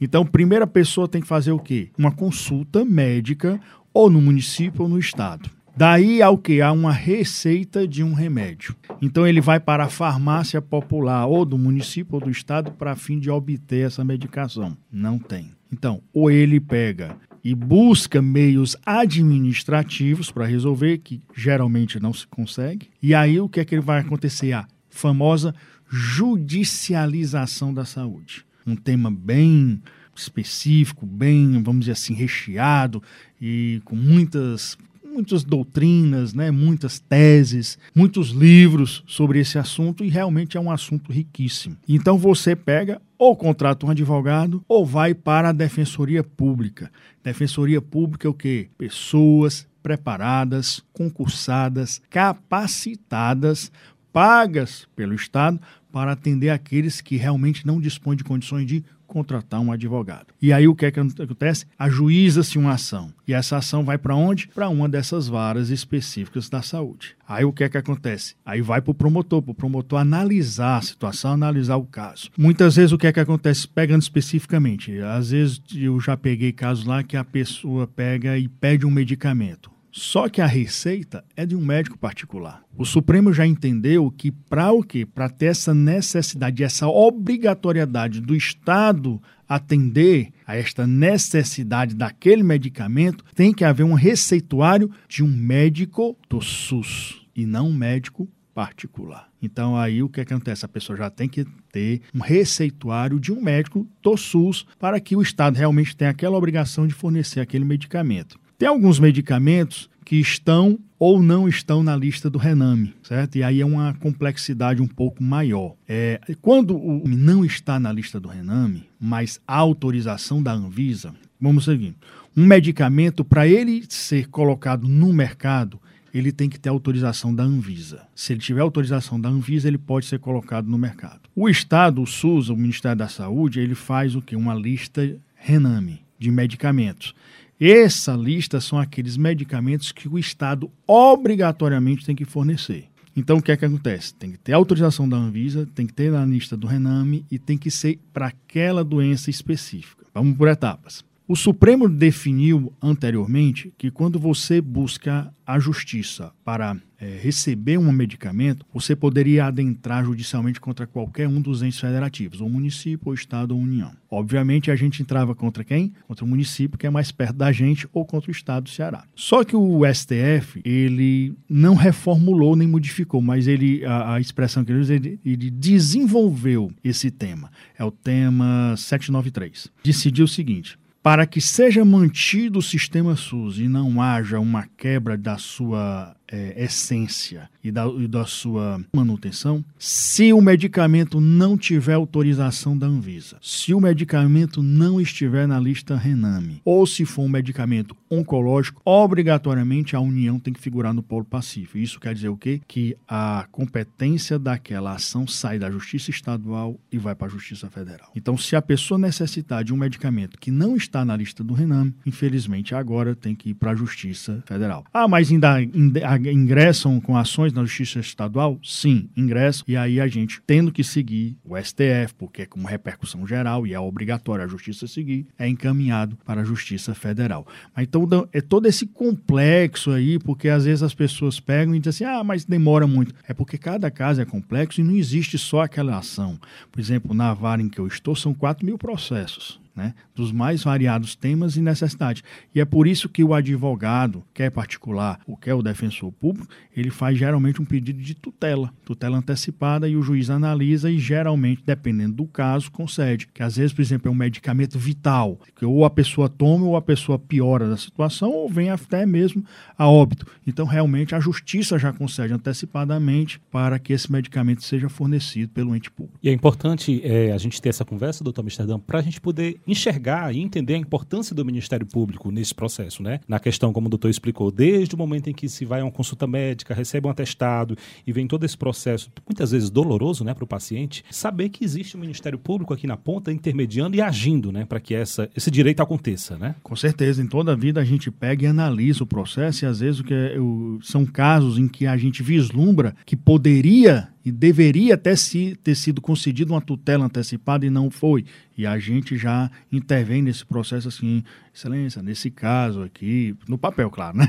Então, primeira pessoa tem que fazer o quê? Uma consulta médica ou no município ou no estado. Daí ao que há uma receita de um remédio. Então ele vai para a farmácia popular ou do município ou do estado para fim de obter essa medicação. Não tem. Então, ou ele pega e busca meios administrativos para resolver, que geralmente não se consegue. E aí o que é que vai acontecer? A famosa judicialização da saúde. Um tema bem específico, bem, vamos dizer assim, recheado e com muitas muitas doutrinas, né, muitas teses, muitos livros sobre esse assunto e realmente é um assunto riquíssimo. Então você pega ou contrata um advogado ou vai para a defensoria pública. Defensoria pública é o quê? Pessoas preparadas, concursadas, capacitadas, pagas pelo Estado para atender aqueles que realmente não dispõem de condições de contratar um advogado. E aí o que é que acontece? Ajuiza-se uma ação. E essa ação vai para onde? Para uma dessas varas específicas da saúde. Aí o que é que acontece? Aí vai para o promotor, para o promotor analisar a situação, analisar o caso. Muitas vezes o que é que acontece? Pegando especificamente, às vezes eu já peguei casos lá que a pessoa pega e pede um medicamento. Só que a receita é de um médico particular. O Supremo já entendeu que para o quê? Para ter essa necessidade, essa obrigatoriedade do Estado atender a esta necessidade daquele medicamento, tem que haver um receituário de um médico do SUS e não um médico particular. Então aí o que acontece? A pessoa já tem que ter um receituário de um médico do SUS para que o Estado realmente tenha aquela obrigação de fornecer aquele medicamento. Tem alguns medicamentos que estão ou não estão na lista do Rename, certo? E aí é uma complexidade um pouco maior. É, quando o não está na lista do Rename, mas a autorização da Anvisa, vamos seguir. Um medicamento, para ele ser colocado no mercado, ele tem que ter autorização da Anvisa. Se ele tiver autorização da Anvisa, ele pode ser colocado no mercado. O Estado, o SUS, o Ministério da Saúde, ele faz o que? Uma lista Rename de medicamentos. Essa lista são aqueles medicamentos que o Estado obrigatoriamente tem que fornecer. Então, o que é que acontece? Tem que ter autorização da Anvisa, tem que ter na lista do Rename e tem que ser para aquela doença específica. Vamos por etapas. O Supremo definiu anteriormente que quando você busca a justiça para é, receber um medicamento, você poderia adentrar judicialmente contra qualquer um dos entes federativos, ou município, ou estado, ou união. Obviamente, a gente entrava contra quem? Contra o município, que é mais perto da gente, ou contra o estado do Ceará. Só que o STF, ele não reformulou nem modificou, mas ele a, a expressão que ele usa, ele, ele desenvolveu esse tema. É o tema 793. Decidiu o seguinte: para que seja mantido o sistema SUS e não haja uma quebra da sua é, essência e da, e da sua manutenção, se o medicamento não tiver autorização da Anvisa, se o medicamento não estiver na lista Rename, ou se for um medicamento oncológico, obrigatoriamente a União tem que figurar no polo pacífico. Isso quer dizer o quê? Que a competência daquela ação sai da Justiça Estadual e vai para a Justiça Federal. Então, se a pessoa necessitar de um medicamento que não está na lista do Rename, infelizmente agora tem que ir para a Justiça Federal. Ah, mas ainda, ainda ingressam com ações na Justiça Estadual? Sim, ingressam. E aí a gente, tendo que seguir o STF, porque é como repercussão geral e é obrigatório a Justiça seguir, é encaminhado para a Justiça Federal. Mas então é todo esse complexo aí, porque às vezes as pessoas pegam e dizem assim, ah, mas demora muito. É porque cada caso é complexo e não existe só aquela ação. Por exemplo, na vara em que eu estou, são 4 mil processos né, dos mais variados temas e necessidades. E é por isso que o advogado, quer particular ou quer o defensor público, ele faz geralmente um pedido de tutela, tutela antecipada, e o juiz analisa e geralmente, dependendo do caso, concede. Que às vezes, por exemplo, é um medicamento vital, que ou a pessoa toma ou a pessoa piora da situação ou vem até mesmo a óbito. Então, realmente, a justiça já concede antecipadamente para que esse medicamento seja fornecido pelo ente público. E é importante é, a gente ter essa conversa, doutor Amsterdã, para a gente poder enxergar e entender a importância do Ministério Público nesse processo, né? Na questão, como o doutor explicou, desde o momento em que se vai a uma consulta médica, recebe um atestado e vem todo esse processo, muitas vezes doloroso, né, para o paciente, saber que existe o um Ministério Público aqui na ponta, intermediando e agindo, né, para que essa, esse direito aconteça, né? Com certeza, em toda a vida a gente pega e analisa o processo e às vezes o que é, são casos em que a gente vislumbra que poderia e deveria até se, ter sido concedido uma tutela antecipada e não foi. E a gente já intervém nesse processo assim, excelência, nesse caso aqui, no papel, claro, né?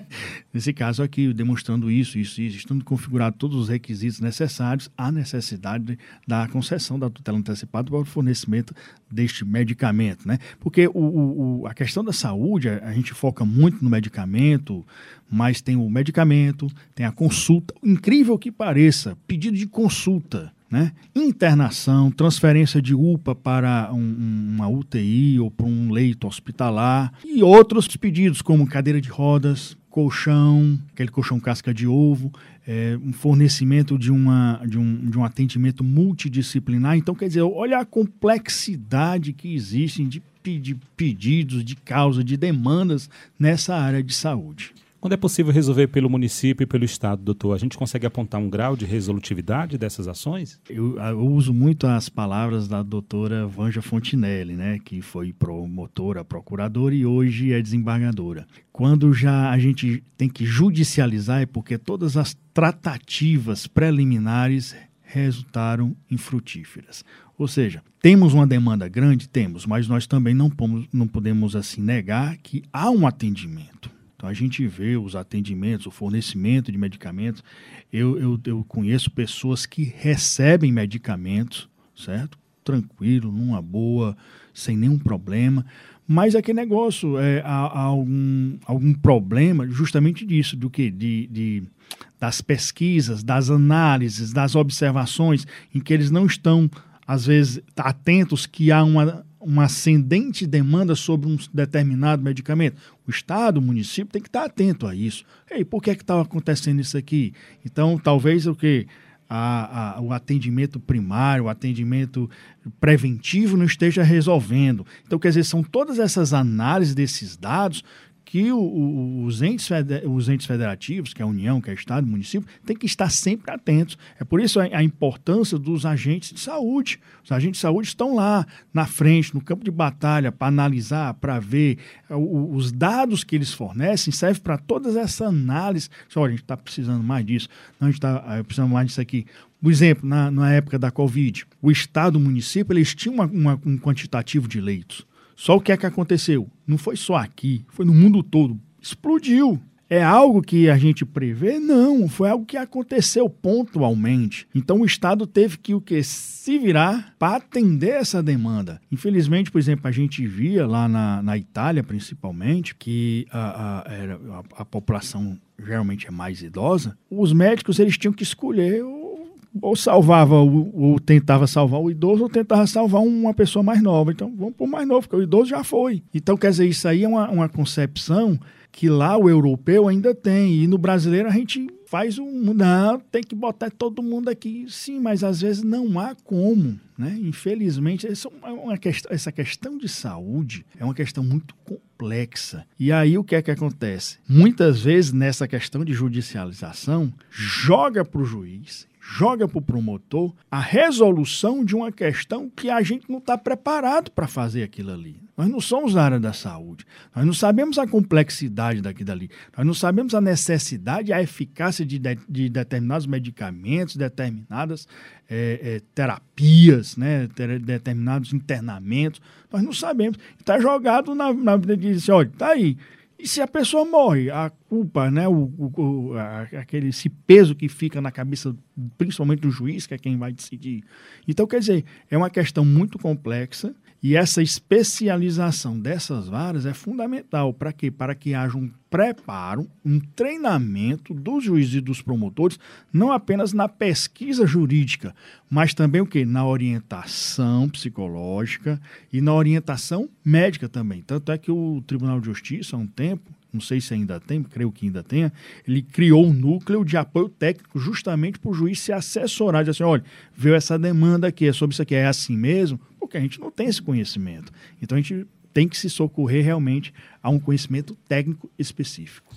nesse caso aqui, demonstrando isso, isso, isso, estando configurados todos os requisitos necessários, há necessidade da concessão da tutela antecipada para o fornecimento deste medicamento, né? Porque o, o, a questão da saúde, a, a gente foca muito no medicamento, mas tem o medicamento, tem a consulta, incrível que pareça, pedido de consulta né? Internação, transferência de UPA para um, uma UTI ou para um leito hospitalar e outros pedidos como cadeira de rodas, colchão, aquele colchão casca de ovo, é, um fornecimento de, uma, de, um, de um atendimento multidisciplinar. Então, quer dizer, olha a complexidade que existe de, de pedidos, de causa, de demandas nessa área de saúde. Quando é possível resolver pelo município e pelo Estado, doutor, a gente consegue apontar um grau de resolutividade dessas ações? Eu, eu uso muito as palavras da doutora Vanja Fontinelli, né, que foi promotora, procuradora e hoje é desembargadora. Quando já a gente tem que judicializar é porque todas as tratativas preliminares resultaram infrutíferas. Ou seja, temos uma demanda grande? Temos, mas nós também não, pomos, não podemos assim negar que há um atendimento. Então a gente vê os atendimentos, o fornecimento de medicamentos. Eu, eu, eu conheço pessoas que recebem medicamentos, certo? Tranquilo, numa boa, sem nenhum problema. Mas aquele negócio, é, há, há algum, algum problema justamente disso, do que? De, de, das pesquisas, das análises, das observações, em que eles não estão, às vezes, atentos que há uma uma ascendente demanda sobre um determinado medicamento. O Estado, o município tem que estar atento a isso. Ei, por que é está acontecendo isso aqui? Então, talvez o que a, a, o atendimento primário, o atendimento preventivo não esteja resolvendo. Então, quer dizer, são todas essas análises desses dados que o, o, os, entes os entes federativos, que é a União, que é o Estado, município, tem que estar sempre atentos. É por isso a, a, importância dos agentes de saúde. Os agentes de saúde estão lá, na frente, no campo de batalha, para analisar, para ver. O, os dados que eles fornecem servem para todas essa análise. Só, a gente está precisando mais disso, não, a gente está eh, precisando mais disso aqui. Por exemplo, na, na época da Covid, o Estado, o município, eles tinham uma, uma, um quantitativo de leitos. Só o que é que aconteceu? Não foi só aqui, foi no mundo todo. Explodiu. É algo que a gente prevê? Não, foi algo que aconteceu pontualmente. Então o Estado teve que o que se virar para atender essa demanda. Infelizmente, por exemplo, a gente via lá na, na Itália, principalmente, que a, a, a, a população geralmente é mais idosa. Os médicos eles tinham que escolher o ou salvava ou tentava salvar o idoso ou tentava salvar uma pessoa mais nova. Então vamos por mais novo, porque o idoso já foi. Então quer dizer, isso aí é uma, uma concepção que lá o europeu ainda tem. E no brasileiro a gente faz um não tem que botar todo mundo aqui. Sim mas às vezes não há como né? Infelizmente essa, é uma questão, essa questão de saúde é uma questão muito complexa. E aí o que é que acontece? Muitas vezes nessa questão de judicialização joga para o juiz joga para o promotor a resolução de uma questão que a gente não está preparado para fazer aquilo ali. Nós não somos da área da saúde. Nós não sabemos a complexidade daqui dali. Nós não sabemos a necessidade, a eficácia de, de, de determinados medicamentos, determinadas é, é, terapias, né, ter, determinados internamentos. Nós não sabemos. Está jogado na, na vida de dizer, olha, está aí. E se a pessoa morre, a culpa, né, o, o, a, aquele, esse peso que fica na cabeça, principalmente do juiz, que é quem vai decidir. Então, quer dizer, é uma questão muito complexa e essa especialização dessas varas é fundamental para quê? Para que haja um preparo, um treinamento dos juízes e dos promotores, não apenas na pesquisa jurídica, mas também o que? Na orientação psicológica e na orientação médica também. Tanto é que o Tribunal de Justiça, há um tempo, não sei se ainda tem, creio que ainda tenha, ele criou um núcleo de apoio técnico justamente para o juiz se assessorar, dizer assim, olha, veio essa demanda aqui, é sobre isso aqui, é assim mesmo? porque a gente não tem esse conhecimento. Então a gente tem que se socorrer realmente a um conhecimento técnico específico.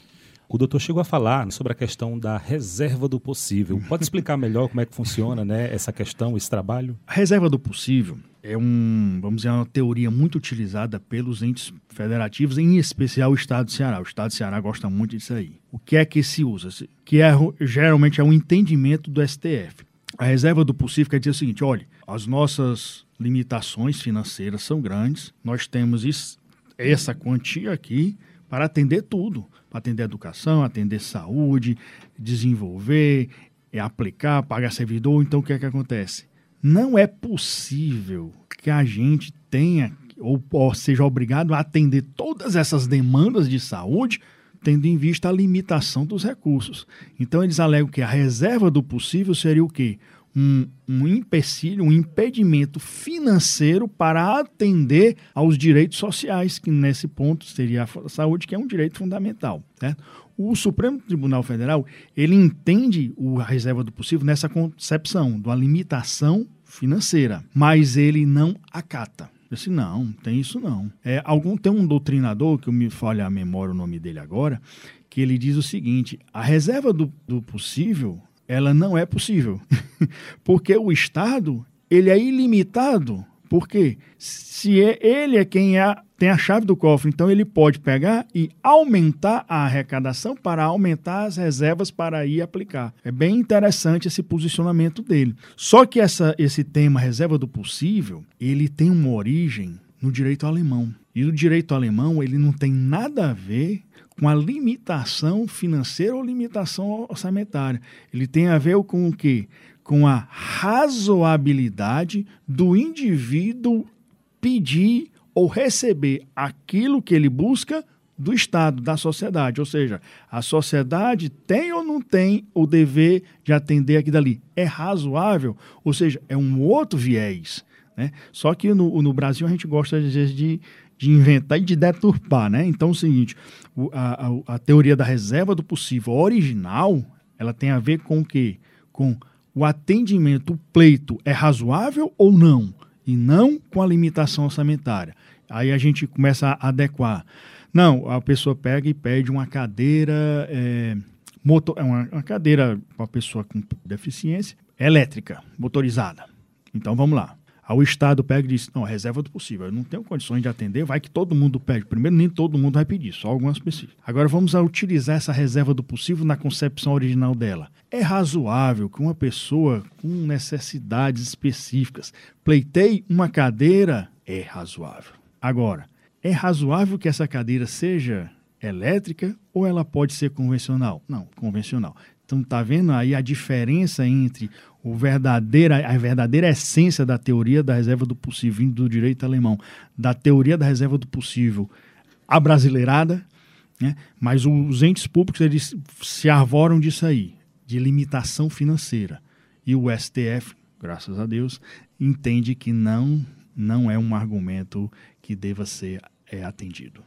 O doutor chegou a falar sobre a questão da reserva do possível. Pode explicar melhor como é que funciona né, essa questão, esse trabalho? A reserva do possível é um, vamos dizer, uma teoria muito utilizada pelos entes federativos, em especial o Estado do Ceará. O Estado do Ceará gosta muito disso aí. O que é que se usa? Que é, geralmente é um entendimento do STF. A reserva do possível quer dizer o seguinte: olha, as nossas limitações financeiras são grandes. Nós temos isso, essa quantia aqui para atender tudo, para atender educação, atender saúde, desenvolver, é aplicar, pagar servidor. Então o que é que acontece? Não é possível que a gente tenha ou, ou seja obrigado a atender todas essas demandas de saúde tendo em vista a limitação dos recursos. Então eles alegam que a reserva do possível seria o quê? um, um empecilho, um impedimento financeiro para atender aos direitos sociais, que nesse ponto seria a saúde, que é um direito fundamental. Certo? O Supremo Tribunal Federal ele entende a reserva do possível nessa concepção de uma limitação financeira, mas ele não acata. Eu disse, não, tem isso não. É, algum, tem um doutrinador, que eu me falha a memória o nome dele agora, que ele diz o seguinte: a reserva do, do possível ela não é possível. Porque o Estado, ele é ilimitado. Porque se é, ele é quem é, tem a chave do cofre, então ele pode pegar e aumentar a arrecadação para aumentar as reservas para ir aplicar. É bem interessante esse posicionamento dele. Só que essa, esse tema reserva do possível, ele tem uma origem no direito alemão. E o direito alemão, ele não tem nada a ver com a limitação financeira ou limitação orçamentária. Ele tem a ver com o quê? Com a razoabilidade do indivíduo pedir ou receber aquilo que ele busca do Estado, da sociedade. Ou seja, a sociedade tem ou não tem o dever de atender aquilo dali. É razoável? Ou seja, é um outro viés. Né? Só que no, no Brasil a gente gosta, às vezes, de, de inventar e de deturpar. Né? Então é o seguinte: a, a, a teoria da reserva do possível original ela tem a ver com o quê? Com o atendimento, o pleito é razoável ou não? E não com a limitação orçamentária. Aí a gente começa a adequar. Não, a pessoa pega e pede uma cadeira, é, motor, é uma, uma cadeira para pessoa com deficiência elétrica, motorizada. Então vamos lá. Aí o Estado pega e diz: não, reserva do possível, eu não tenho condições de atender, vai que todo mundo pede. Primeiro, nem todo mundo vai pedir, só algumas pessoas. Agora vamos utilizar essa reserva do possível na concepção original dela. É razoável que uma pessoa com necessidades específicas pleiteie uma cadeira? É razoável. Agora, é razoável que essa cadeira seja elétrica ou ela pode ser convencional? Não, convencional. Então tá vendo aí a diferença entre o verdadeira, a verdadeira essência da teoria da reserva do possível, vindo do direito alemão, da teoria da reserva do possível abrasileirada, né? mas os entes públicos eles se arvoram disso aí, de limitação financeira. E o STF, graças a Deus, entende que não, não é um argumento que deva ser é atendido.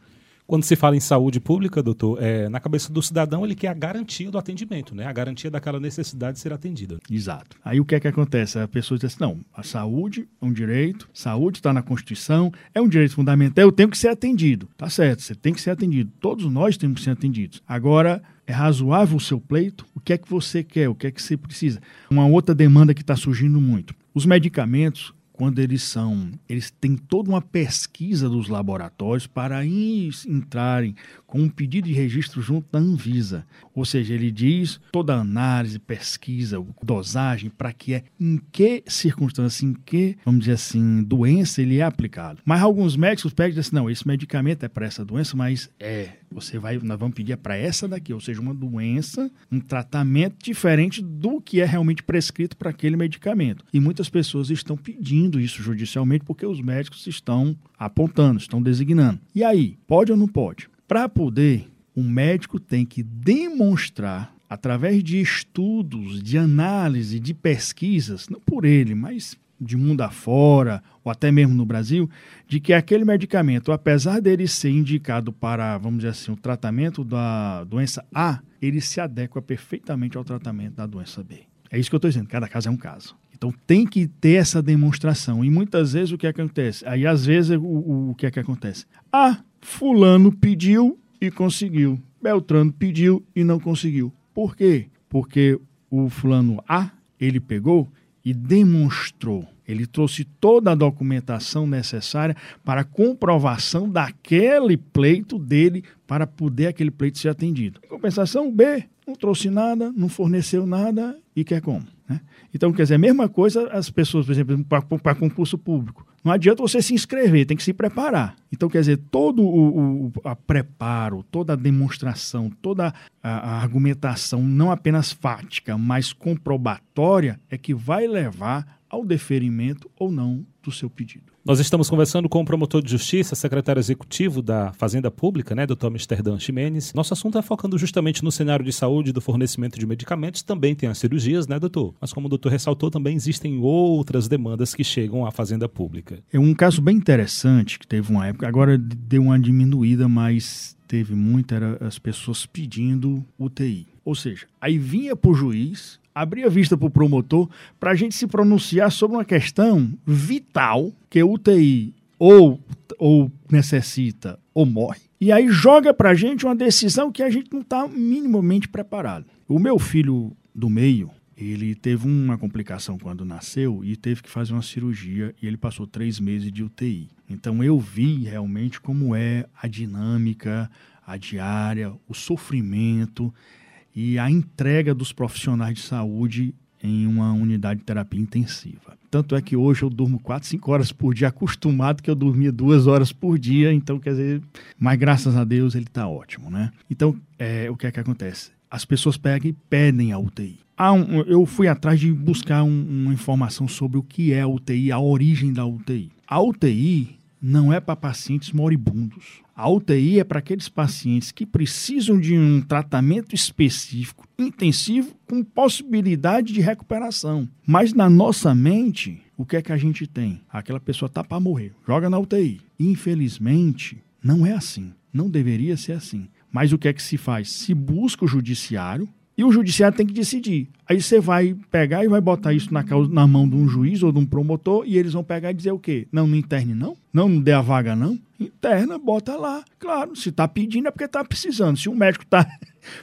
Quando se fala em saúde pública, doutor, é, na cabeça do cidadão ele quer a garantia do atendimento, né? A garantia daquela necessidade de ser atendida. Exato. Aí o que é que acontece? A pessoa diz assim, não, a saúde é um direito, saúde está na Constituição, é um direito fundamental, eu tenho que ser atendido. Tá certo, você tem que ser atendido. Todos nós temos que ser atendidos. Agora, é razoável o seu pleito? O que é que você quer? O que é que você precisa? Uma outra demanda que está surgindo muito. Os medicamentos, quando eles são, eles têm toda uma pesquisa dos laboratórios para entrarem com um pedido de registro junto da Anvisa. Ou seja, ele diz toda a análise, pesquisa, dosagem, para que é, em que circunstância, em que, vamos dizer assim, doença ele é aplicado. Mas alguns médicos pedem assim, não, esse medicamento é para essa doença, mas é, você vai, nós vamos pedir é para essa daqui, ou seja, uma doença, um tratamento diferente do que é realmente prescrito para aquele medicamento. E muitas pessoas estão pedindo isso judicialmente porque os médicos estão apontando, estão designando. E aí, pode ou não pode? Para poder, o médico tem que demonstrar, através de estudos, de análise, de pesquisas, não por ele, mas de mundo afora, ou até mesmo no Brasil, de que aquele medicamento, apesar dele ser indicado para, vamos dizer assim, o tratamento da doença A, ele se adequa perfeitamente ao tratamento da doença B. É isso que eu estou dizendo, cada caso é um caso. Então tem que ter essa demonstração. E muitas vezes o que, acontece? Aí às vezes o, o, o que é que acontece? Ah, fulano pediu e conseguiu. Beltrano pediu e não conseguiu. Por quê? Porque o fulano A, ele pegou e demonstrou. Ele trouxe toda a documentação necessária para comprovação daquele pleito dele para poder aquele pleito ser atendido. Em compensação, B não trouxe nada, não forneceu nada e quer como? Né? Então, quer dizer, a mesma coisa as pessoas, por exemplo, para concurso público. Não adianta você se inscrever, tem que se preparar. Então, quer dizer, todo o, o a preparo, toda a demonstração, toda a, a argumentação, não apenas fática, mas comprobatória, é que vai levar ao deferimento ou não do seu pedido. Nós estamos conversando com o promotor de justiça, secretário executivo da Fazenda Pública, né, Dr. Amsterdã Ximenes. Nosso assunto é focando justamente no cenário de saúde do fornecimento de medicamentos. Também tem as cirurgias, né, doutor? Mas como o doutor ressaltou, também existem outras demandas que chegam à Fazenda Pública. É um caso bem interessante que teve uma época, agora deu uma diminuída, mas teve muita, era as pessoas pedindo UTI. Ou seja, aí vinha para o juiz, abria vista para o promotor para a gente se pronunciar sobre uma questão vital que o UTI ou, ou necessita ou morre. E aí joga para a gente uma decisão que a gente não está minimamente preparado. O meu filho do meio, ele teve uma complicação quando nasceu e teve que fazer uma cirurgia e ele passou três meses de UTI. Então eu vi realmente como é a dinâmica, a diária, o sofrimento e a entrega dos profissionais de saúde em uma unidade de terapia intensiva. Tanto é que hoje eu durmo 4, 5 horas por dia, acostumado que eu dormia duas horas por dia, então quer dizer, mas graças a Deus ele está ótimo, né? Então, é, o que é que acontece? As pessoas pegam e pedem a UTI. Um, eu fui atrás de buscar um, uma informação sobre o que é a UTI, a origem da UTI. A UTI não é para pacientes moribundos. A UTI é para aqueles pacientes que precisam de um tratamento específico, intensivo, com possibilidade de recuperação. Mas na nossa mente, o que é que a gente tem? Aquela pessoa está para morrer, joga na UTI. Infelizmente, não é assim. Não deveria ser assim. Mas o que é que se faz? Se busca o judiciário e o judiciário tem que decidir. Aí você vai pegar e vai botar isso na, causa, na mão de um juiz ou de um promotor e eles vão pegar e dizer o quê? Não, não interne não? Não, não dê a vaga não? Interna, bota lá. Claro, se está pedindo é porque está precisando. Se o médico está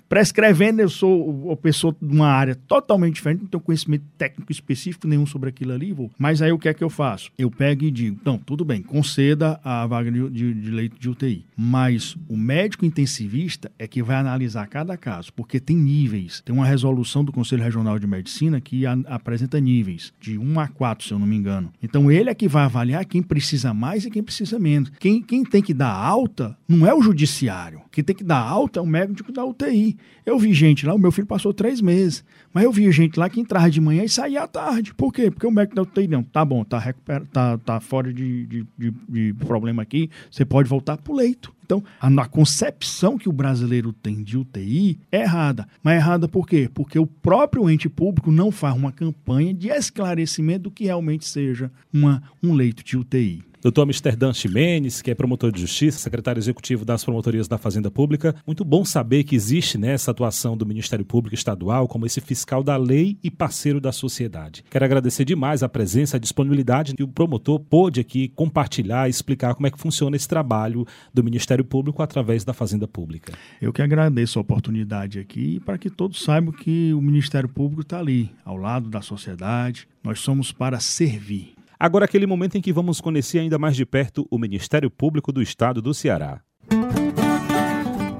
prescrevendo, eu sou uma pessoa de uma área totalmente diferente, não tenho conhecimento técnico específico nenhum sobre aquilo ali, vou. Mas aí o que é que eu faço? Eu pego e digo, então, tudo bem, conceda a vaga de, de, de leito de UTI. Mas o médico intensivista é que vai analisar cada caso, porque tem níveis. Tem uma resolução do Conselho Regional de Medicina que a, apresenta níveis, de 1 a 4, se eu não me engano. Então ele é que vai avaliar quem precisa mais e quem precisa menos. Quem, quem tem que dar alta não é o judiciário. Quem tem que dar alta é o médico da UTI. Eu vi gente lá, o meu filho passou três meses, mas eu vi gente lá que entrava de manhã e saía à tarde. Por quê? Porque o médico da UTI não, tá bom, tá, recupera, tá, tá fora de, de, de, de problema aqui, você pode voltar pro leito. Então, a, a, concepção que o brasileiro tem de UTI é errada. Mas é errada por quê? Porque o próprio ente público não faz uma campanha de esclarecimento do que realmente seja uma, um leito de UTI. Doutor Amsterdã Ximenes, que é promotor de justiça, secretário executivo das promotorias da Fazenda Pública. Muito bom saber que existe nessa né, atuação do Ministério Público Estadual como esse fiscal da lei e parceiro da sociedade. Quero agradecer demais a presença, a disponibilidade que o promotor pôde aqui compartilhar, explicar como é que funciona esse trabalho do Ministério Público através da Fazenda Pública. Eu que agradeço a oportunidade aqui para que todos saibam que o Ministério Público está ali, ao lado da sociedade. Nós somos para servir. Agora, aquele momento em que vamos conhecer ainda mais de perto o Ministério Público do Estado do Ceará.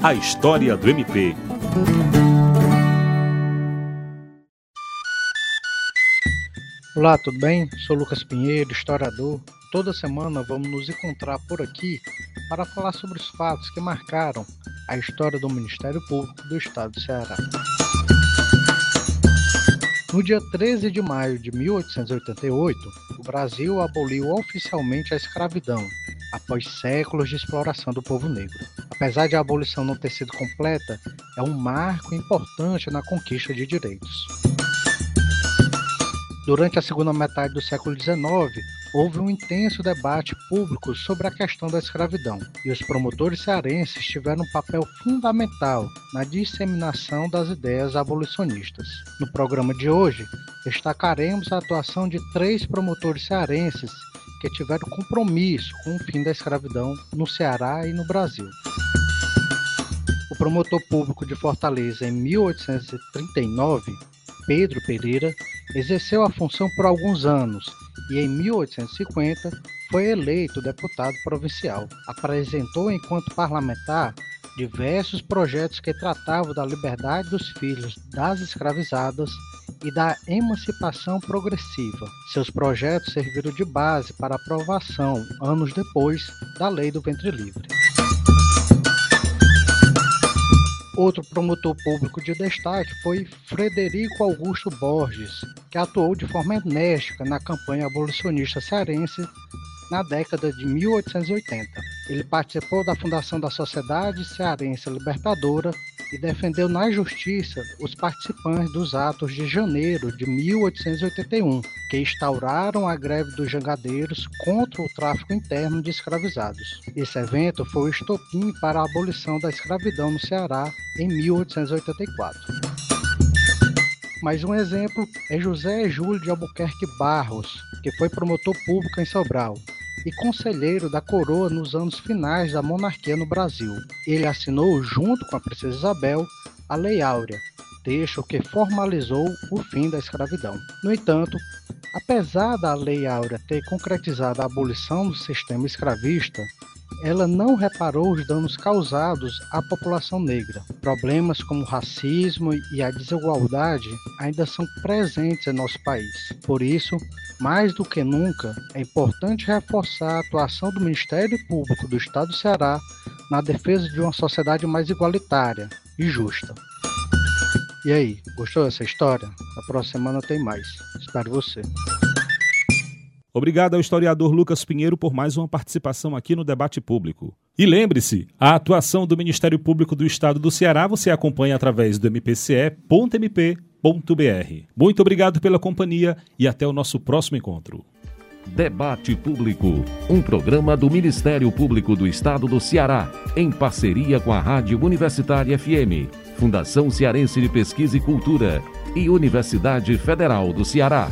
A história do MP. Olá, tudo bem? Sou Lucas Pinheiro, historiador. Toda semana vamos nos encontrar por aqui para falar sobre os fatos que marcaram a história do Ministério Público do Estado do Ceará. No dia 13 de maio de 1888, o Brasil aboliu oficialmente a escravidão, após séculos de exploração do povo negro. Apesar de a abolição não ter sido completa, é um marco importante na conquista de direitos. Durante a segunda metade do século XIX, houve um intenso debate público sobre a questão da escravidão, e os promotores cearenses tiveram um papel fundamental na disseminação das ideias abolicionistas. No programa de hoje, destacaremos a atuação de três promotores cearenses que tiveram compromisso com o fim da escravidão no Ceará e no Brasil. O promotor público de Fortaleza em 1839, Pedro Pereira, exerceu a função por alguns anos e, em 1850, foi eleito deputado provincial. Apresentou, enquanto parlamentar, diversos projetos que tratavam da liberdade dos filhos das escravizadas e da emancipação progressiva. Seus projetos serviram de base para aprovação, anos depois, da Lei do Ventre Livre. Outro promotor público de destaque foi Frederico Augusto Borges, que atuou de forma enérgica na campanha abolicionista cearense na década de 1880. Ele participou da fundação da Sociedade Cearense Libertadora e defendeu na justiça os participantes dos atos de janeiro de 1881, que instauraram a greve dos jangadeiros contra o tráfico interno de escravizados. Esse evento foi o estopim para a abolição da escravidão no Ceará em 1884. Mais um exemplo é José Júlio de Albuquerque Barros, que foi promotor público em Sobral e conselheiro da coroa nos anos finais da monarquia no Brasil. Ele assinou, junto com a princesa Isabel, a Lei Áurea, texto que formalizou o fim da escravidão. No entanto, apesar da Lei Áurea ter concretizado a abolição do sistema escravista, ela não reparou os danos causados à população negra. Problemas como o racismo e a desigualdade ainda são presentes em nosso país. Por isso, mais do que nunca, é importante reforçar a atuação do Ministério Público do Estado do Ceará na defesa de uma sociedade mais igualitária e justa. E aí, gostou dessa história? Na próxima semana tem mais. Espero você. Obrigado ao historiador Lucas Pinheiro por mais uma participação aqui no debate público. E lembre-se, a atuação do Ministério Público do Estado do Ceará você acompanha através do mpce.mp.br. Muito obrigado pela companhia e até o nosso próximo encontro. Debate Público, um programa do Ministério Público do Estado do Ceará, em parceria com a Rádio Universitária FM, Fundação Cearense de Pesquisa e Cultura e Universidade Federal do Ceará.